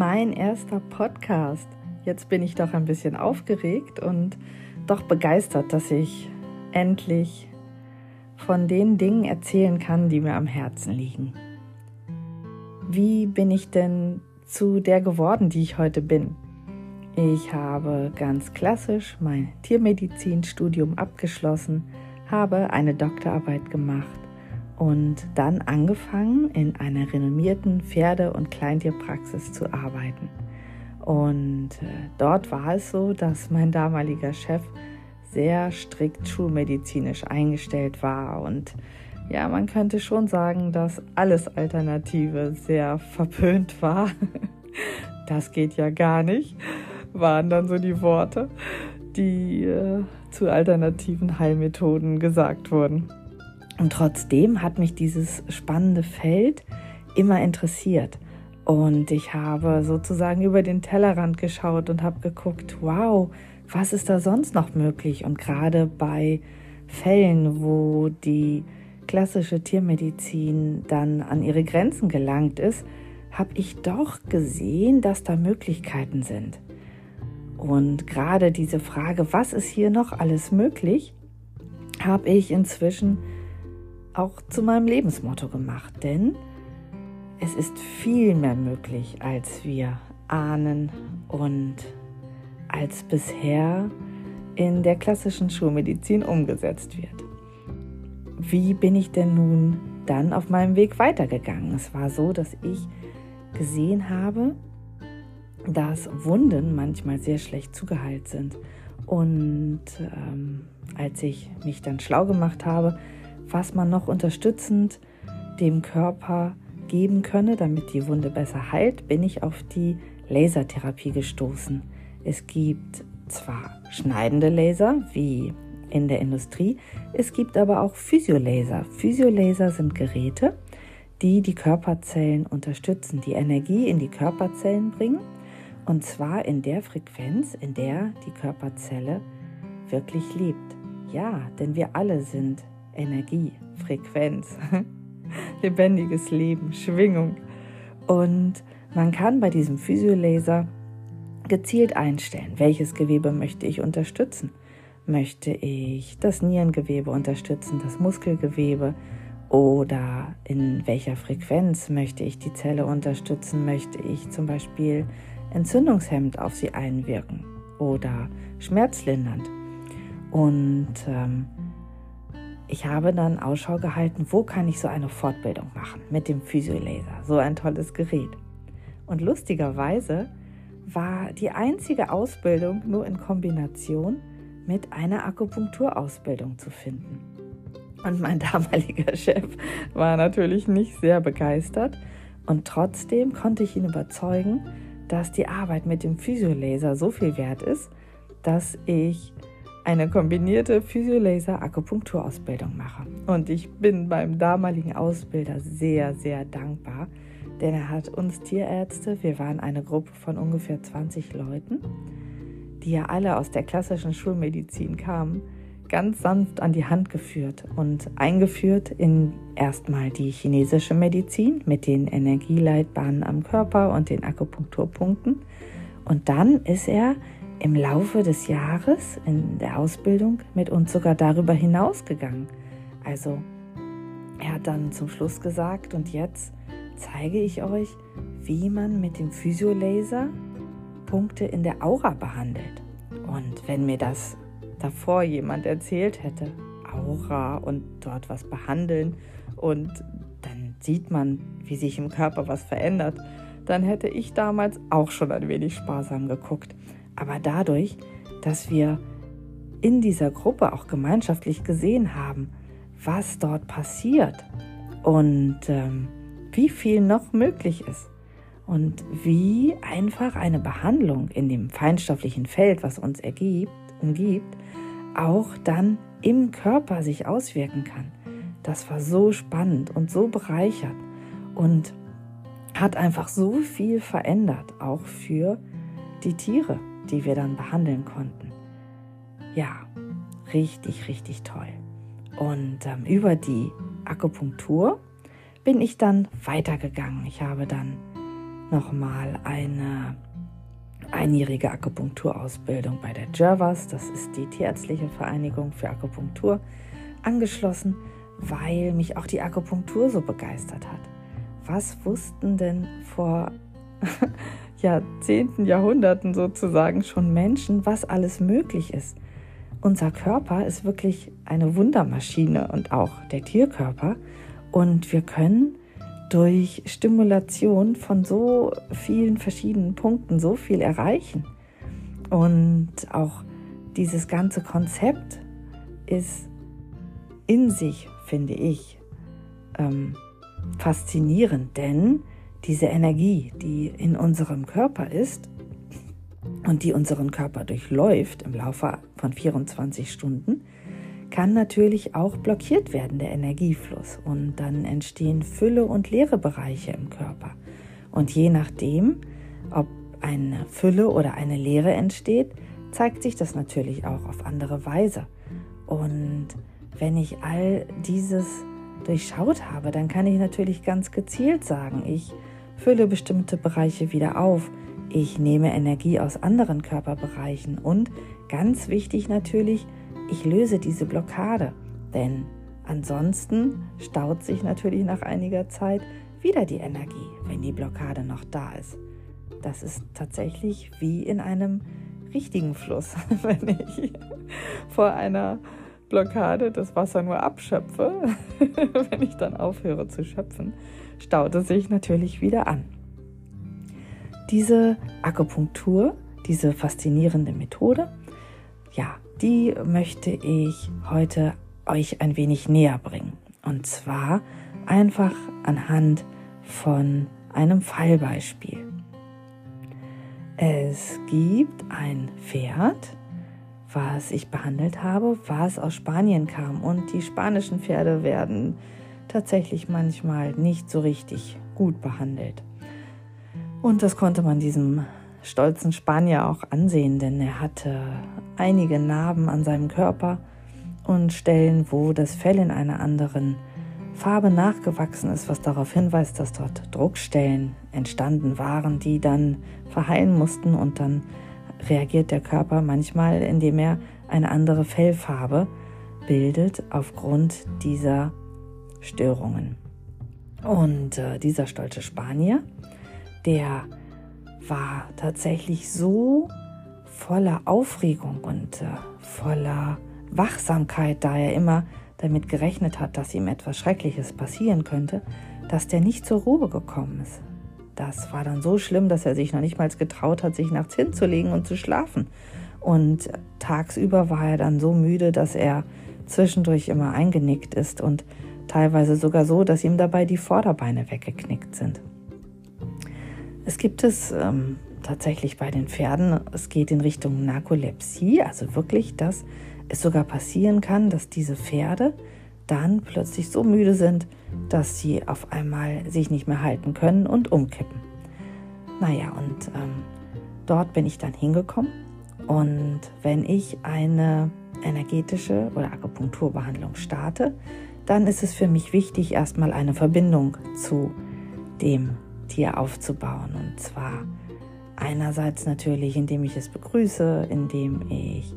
Mein erster Podcast. Jetzt bin ich doch ein bisschen aufgeregt und doch begeistert, dass ich endlich von den Dingen erzählen kann, die mir am Herzen liegen. Wie bin ich denn zu der geworden, die ich heute bin? Ich habe ganz klassisch mein Tiermedizinstudium abgeschlossen, habe eine Doktorarbeit gemacht und dann angefangen, in einer renommierten Pferde- und Kleintierpraxis zu arbeiten. Und äh, dort war es so, dass mein damaliger Chef sehr strikt schulmedizinisch eingestellt war und ja, man könnte schon sagen, dass alles Alternative sehr verpönt war. Das geht ja gar nicht, waren dann so die Worte, die äh, zu alternativen Heilmethoden gesagt wurden. Und trotzdem hat mich dieses spannende Feld immer interessiert. Und ich habe sozusagen über den Tellerrand geschaut und habe geguckt, wow, was ist da sonst noch möglich? Und gerade bei Fällen, wo die klassische Tiermedizin dann an ihre Grenzen gelangt ist, habe ich doch gesehen, dass da Möglichkeiten sind. Und gerade diese Frage, was ist hier noch alles möglich, habe ich inzwischen auch zu meinem Lebensmotto gemacht, denn es ist viel mehr möglich, als wir ahnen und als bisher in der klassischen Schulmedizin umgesetzt wird. Wie bin ich denn nun dann auf meinem Weg weitergegangen? Es war so, dass ich gesehen habe, dass Wunden manchmal sehr schlecht zugeheilt sind. Und ähm, als ich mich dann schlau gemacht habe, was man noch unterstützend dem Körper geben könne, damit die Wunde besser heilt, bin ich auf die Lasertherapie gestoßen. Es gibt zwar schneidende Laser wie in der Industrie, es gibt aber auch Physiolaser. Physiolaser sind Geräte, die die Körperzellen unterstützen, die Energie in die Körperzellen bringen und zwar in der Frequenz, in der die Körperzelle wirklich lebt. Ja, denn wir alle sind Energie, Frequenz, lebendiges Leben, Schwingung. Und man kann bei diesem Physiolaser gezielt einstellen, welches Gewebe möchte ich unterstützen. Möchte ich das Nierengewebe unterstützen, das Muskelgewebe oder in welcher Frequenz möchte ich die Zelle unterstützen? Möchte ich zum Beispiel entzündungshemmend auf sie einwirken oder schmerzlindernd? Und ähm, ich habe dann Ausschau gehalten, wo kann ich so eine Fortbildung machen mit dem Physiolaser, so ein tolles Gerät. Und lustigerweise war die einzige Ausbildung nur in Kombination mit einer Akupunkturausbildung zu finden. Und mein damaliger Chef war natürlich nicht sehr begeistert und trotzdem konnte ich ihn überzeugen, dass die Arbeit mit dem Physiolaser so viel wert ist, dass ich eine kombinierte Physiolaser-Akupunkturausbildung mache. Und ich bin beim damaligen Ausbilder sehr, sehr dankbar, denn er hat uns Tierärzte, wir waren eine Gruppe von ungefähr 20 Leuten, die ja alle aus der klassischen Schulmedizin kamen, ganz sanft an die Hand geführt und eingeführt in erstmal die chinesische Medizin mit den Energieleitbahnen am Körper und den Akupunkturpunkten. Und dann ist er im Laufe des Jahres in der Ausbildung mit uns sogar darüber hinausgegangen. Also er hat dann zum Schluss gesagt, und jetzt zeige ich euch, wie man mit dem Physiolaser Punkte in der Aura behandelt. Und wenn mir das davor jemand erzählt hätte, Aura und dort was behandeln und dann sieht man, wie sich im Körper was verändert, dann hätte ich damals auch schon ein wenig sparsam geguckt. Aber dadurch, dass wir in dieser Gruppe auch gemeinschaftlich gesehen haben, was dort passiert und ähm, wie viel noch möglich ist und wie einfach eine Behandlung in dem feinstofflichen Feld, was uns ergibt, umgibt, auch dann im Körper sich auswirken kann. Das war so spannend und so bereichert und hat einfach so viel verändert, auch für die Tiere die wir dann behandeln konnten. Ja, richtig, richtig toll. Und ähm, über die Akupunktur bin ich dann weitergegangen. Ich habe dann nochmal eine einjährige Akupunkturausbildung bei der Jervas, das ist die Tierärztliche Vereinigung für Akupunktur, angeschlossen, weil mich auch die Akupunktur so begeistert hat. Was wussten denn vor Jahrzehnten, Jahrhunderten sozusagen schon Menschen, was alles möglich ist? Unser Körper ist wirklich eine Wundermaschine und auch der Tierkörper. Und wir können durch Stimulation von so vielen verschiedenen Punkten so viel erreichen. Und auch dieses ganze Konzept ist in sich, finde ich, ähm, faszinierend, denn diese Energie, die in unserem Körper ist und die unseren Körper durchläuft im Laufe von 24 Stunden, kann natürlich auch blockiert werden, der Energiefluss. Und dann entstehen Fülle und leere Bereiche im Körper. Und je nachdem, ob eine Fülle oder eine Leere entsteht, zeigt sich das natürlich auch auf andere Weise. Und wenn ich all dieses durchschaut habe, dann kann ich natürlich ganz gezielt sagen, ich fülle bestimmte Bereiche wieder auf, ich nehme Energie aus anderen Körperbereichen und ganz wichtig natürlich, ich löse diese Blockade, denn ansonsten staut sich natürlich nach einiger Zeit wieder die Energie, wenn die Blockade noch da ist. Das ist tatsächlich wie in einem richtigen Fluss, wenn ich vor einer Blockade das Wasser nur abschöpfe, wenn ich dann aufhöre zu schöpfen, staut es sich natürlich wieder an. Diese Akupunktur, diese faszinierende Methode, ja, die möchte ich heute euch ein wenig näher bringen. Und zwar einfach anhand von einem Fallbeispiel. Es gibt ein Pferd, was ich behandelt habe, was aus Spanien kam. Und die spanischen Pferde werden tatsächlich manchmal nicht so richtig gut behandelt. Und das konnte man diesem stolzen Spanier auch ansehen, denn er hatte einige Narben an seinem Körper und Stellen, wo das Fell in einer anderen Farbe nachgewachsen ist, was darauf hinweist, dass dort Druckstellen entstanden waren, die dann verheilen mussten und dann reagiert der Körper manchmal, indem er eine andere Fellfarbe bildet aufgrund dieser Störungen. Und äh, dieser stolze Spanier, der war tatsächlich so voller Aufregung und äh, voller Wachsamkeit, da er immer damit gerechnet hat, dass ihm etwas Schreckliches passieren könnte, dass der nicht zur Ruhe gekommen ist. Das war dann so schlimm, dass er sich noch nicht mal getraut hat, sich nachts hinzulegen und zu schlafen. Und tagsüber war er dann so müde, dass er zwischendurch immer eingenickt ist und teilweise sogar so, dass ihm dabei die Vorderbeine weggeknickt sind. Es gibt es ähm, tatsächlich bei den Pferden, es geht in Richtung Narkolepsie, also wirklich, dass es sogar passieren kann, dass diese Pferde dann plötzlich so müde sind, dass sie auf einmal sich nicht mehr halten können und umkippen. Naja, und ähm, dort bin ich dann hingekommen und wenn ich eine energetische oder Akupunkturbehandlung starte, dann ist es für mich wichtig, erstmal eine Verbindung zu dem Tier aufzubauen. Und zwar einerseits natürlich, indem ich es begrüße, indem ich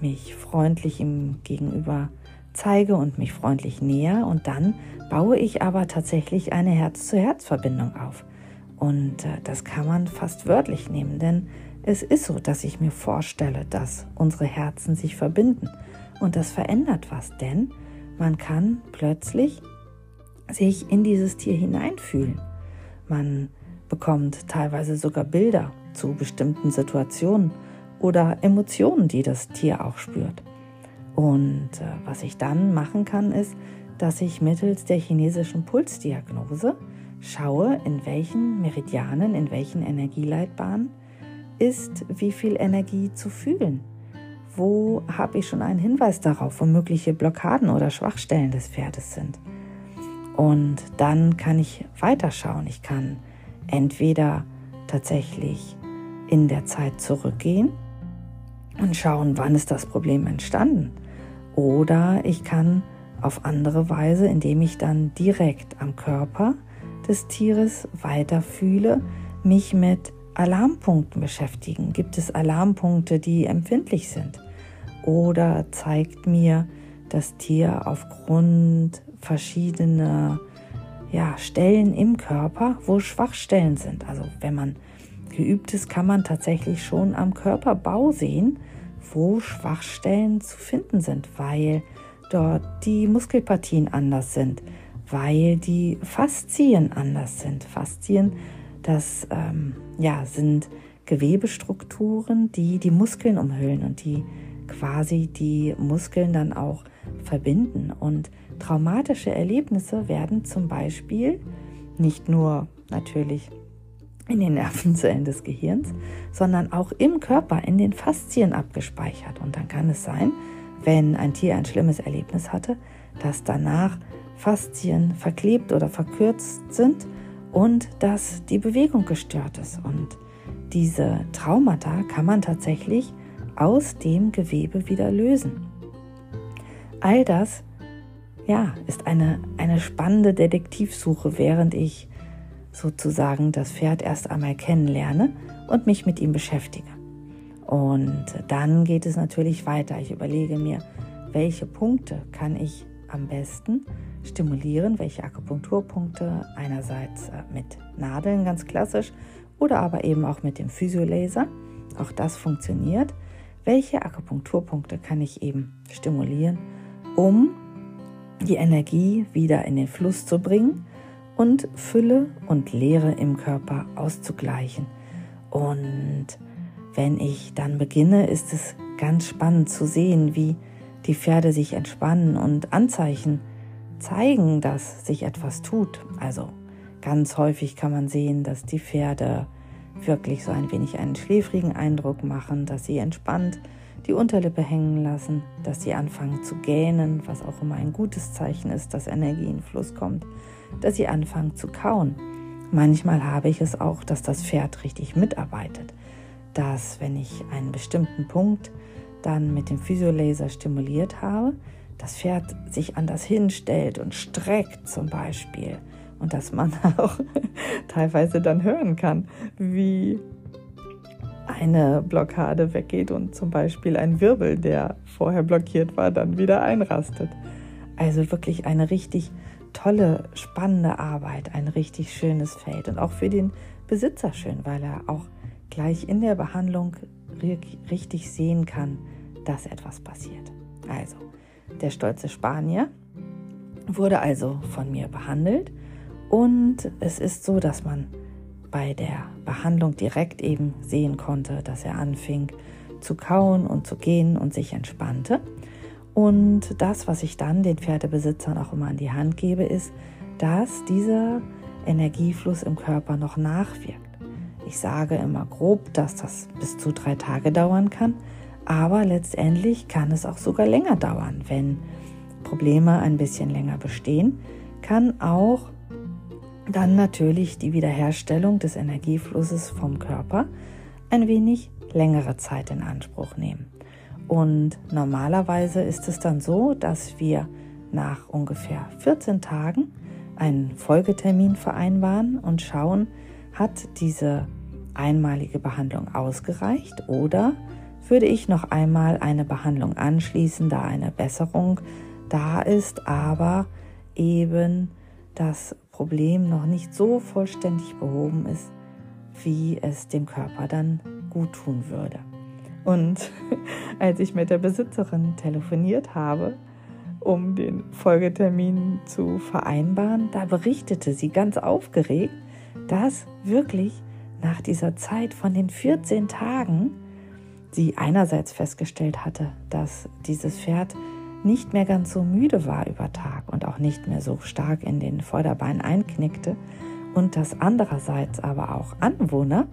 mich freundlich ihm gegenüber zeige und mich freundlich näher. Und dann baue ich aber tatsächlich eine Herz-zu-Herz-Verbindung auf. Und äh, das kann man fast wörtlich nehmen, denn es ist so, dass ich mir vorstelle, dass unsere Herzen sich verbinden. Und das verändert was, denn man kann plötzlich sich in dieses Tier hineinfühlen. Man bekommt teilweise sogar Bilder zu bestimmten Situationen oder Emotionen, die das Tier auch spürt. Und äh, was ich dann machen kann, ist, dass ich mittels der chinesischen Pulsdiagnose schaue, in welchen Meridianen, in welchen Energieleitbahnen ist wie viel Energie zu fühlen. Wo habe ich schon einen Hinweis darauf, wo mögliche Blockaden oder Schwachstellen des Pferdes sind? Und dann kann ich weiterschauen. Ich kann entweder tatsächlich in der Zeit zurückgehen und schauen, wann ist das Problem entstanden. Oder ich kann auf andere Weise, indem ich dann direkt am Körper des Tieres weiterfühle, mich mit Alarmpunkten beschäftigen. Gibt es Alarmpunkte, die empfindlich sind? Oder zeigt mir das Tier aufgrund verschiedener ja, Stellen im Körper, wo Schwachstellen sind. Also wenn man geübt ist, kann man tatsächlich schon am Körperbau sehen, wo Schwachstellen zu finden sind, weil dort die Muskelpartien anders sind, weil die Faszien anders sind. Faszien, das ähm, ja, sind Gewebestrukturen, die die Muskeln umhüllen und die quasi die Muskeln dann auch verbinden. Und traumatische Erlebnisse werden zum Beispiel nicht nur natürlich in den Nervenzellen des Gehirns, sondern auch im Körper, in den Faszien abgespeichert. Und dann kann es sein, wenn ein Tier ein schlimmes Erlebnis hatte, dass danach Faszien verklebt oder verkürzt sind und dass die Bewegung gestört ist. Und diese Traumata kann man tatsächlich aus dem Gewebe wieder lösen. All das ja, ist eine, eine spannende Detektivsuche, während ich sozusagen das Pferd erst einmal kennenlerne und mich mit ihm beschäftige. Und dann geht es natürlich weiter. Ich überlege mir, welche Punkte kann ich am besten stimulieren, welche Akupunkturpunkte einerseits äh, mit Nadeln ganz klassisch oder aber eben auch mit dem Physiolaser. Auch das funktioniert. Welche Akupunkturpunkte kann ich eben stimulieren, um die Energie wieder in den Fluss zu bringen und Fülle und Leere im Körper auszugleichen. Und wenn ich dann beginne, ist es ganz spannend zu sehen, wie die Pferde sich entspannen und Anzeichen zeigen, dass sich etwas tut. Also ganz häufig kann man sehen, dass die Pferde wirklich so ein wenig einen schläfrigen Eindruck machen, dass sie entspannt die Unterlippe hängen lassen, dass sie anfangen zu gähnen, was auch immer ein gutes Zeichen ist, dass Energie in Fluss kommt, dass sie anfangen zu kauen. Manchmal habe ich es auch, dass das Pferd richtig mitarbeitet, dass wenn ich einen bestimmten Punkt dann mit dem Physiolaser stimuliert habe, das Pferd sich anders hinstellt und streckt zum Beispiel und dass man auch teilweise dann hören kann, wie eine Blockade weggeht und zum Beispiel ein Wirbel, der vorher blockiert war, dann wieder einrastet. Also wirklich eine richtig tolle, spannende Arbeit, ein richtig schönes Feld und auch für den Besitzer schön, weil er auch gleich in der Behandlung richtig sehen kann, dass etwas passiert. Also, der stolze Spanier wurde also von mir behandelt und es ist so, dass man bei der Behandlung direkt eben sehen konnte, dass er anfing zu kauen und zu gehen und sich entspannte. Und das, was ich dann den Pferdebesitzern auch immer an die Hand gebe, ist, dass dieser Energiefluss im Körper noch nachwirkt. Ich sage immer grob, dass das bis zu drei Tage dauern kann, aber letztendlich kann es auch sogar länger dauern. Wenn Probleme ein bisschen länger bestehen, kann auch dann natürlich die Wiederherstellung des Energieflusses vom Körper ein wenig längere Zeit in Anspruch nehmen. Und normalerweise ist es dann so, dass wir nach ungefähr 14 Tagen einen Folgetermin vereinbaren und schauen, hat diese einmalige Behandlung ausgereicht oder würde ich noch einmal eine Behandlung anschließen, da eine Besserung da ist, aber eben das Problem noch nicht so vollständig behoben ist, wie es dem Körper dann gut tun würde. Und als ich mit der Besitzerin telefoniert habe, um den Folgetermin zu vereinbaren, da berichtete sie ganz aufgeregt, dass wirklich nach dieser Zeit von den 14 Tagen sie einerseits festgestellt hatte, dass dieses Pferd nicht mehr ganz so müde war über Tag und auch nicht mehr so stark in den Vorderbeinen einknickte und dass andererseits aber auch Anwohner,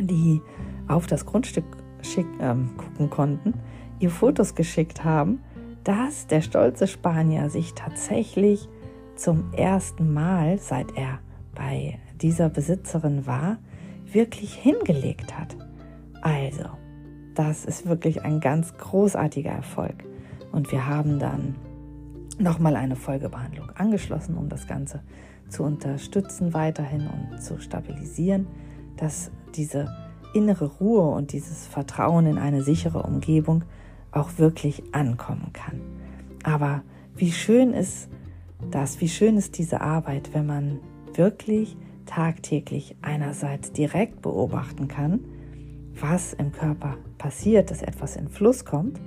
die auf das Grundstück schick, ähm, gucken konnten, ihr Fotos geschickt haben, dass der stolze Spanier sich tatsächlich zum ersten Mal, seit er bei dieser Besitzerin war, wirklich hingelegt hat. Also, das ist wirklich ein ganz großartiger Erfolg. Und wir haben dann nochmal eine Folgebehandlung angeschlossen, um das Ganze zu unterstützen weiterhin und zu stabilisieren. dass diese innere Ruhe und dieses Vertrauen in eine sichere Umgebung auch wirklich ankommen kann. Aber wie schön ist das, wie schön ist diese Arbeit, wenn man wirklich tagtäglich einerseits direkt beobachten kann, was im Körper passiert, dass etwas in Fluss kommt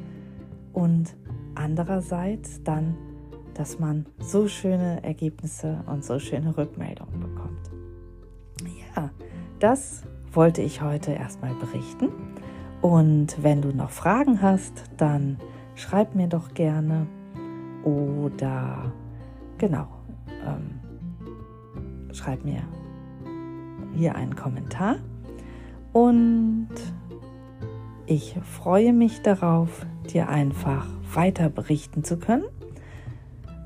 und andererseits dann, dass man so schöne Ergebnisse und so schöne Rückmeldungen bekommt. Ja, das wollte ich heute erstmal berichten. Und wenn du noch Fragen hast, dann schreib mir doch gerne oder genau, ähm, schreib mir hier einen Kommentar. Und ich freue mich darauf, dir einfach weiter berichten zu können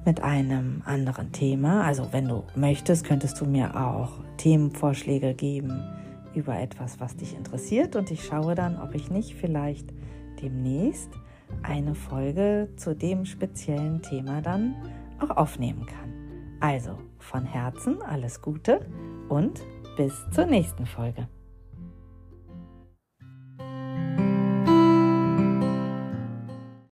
mit einem anderen Thema. Also wenn du möchtest, könntest du mir auch Themenvorschläge geben über etwas, was dich interessiert. Und ich schaue dann, ob ich nicht vielleicht demnächst eine Folge zu dem speziellen Thema dann auch aufnehmen kann. Also von Herzen alles Gute und bis zur nächsten Folge.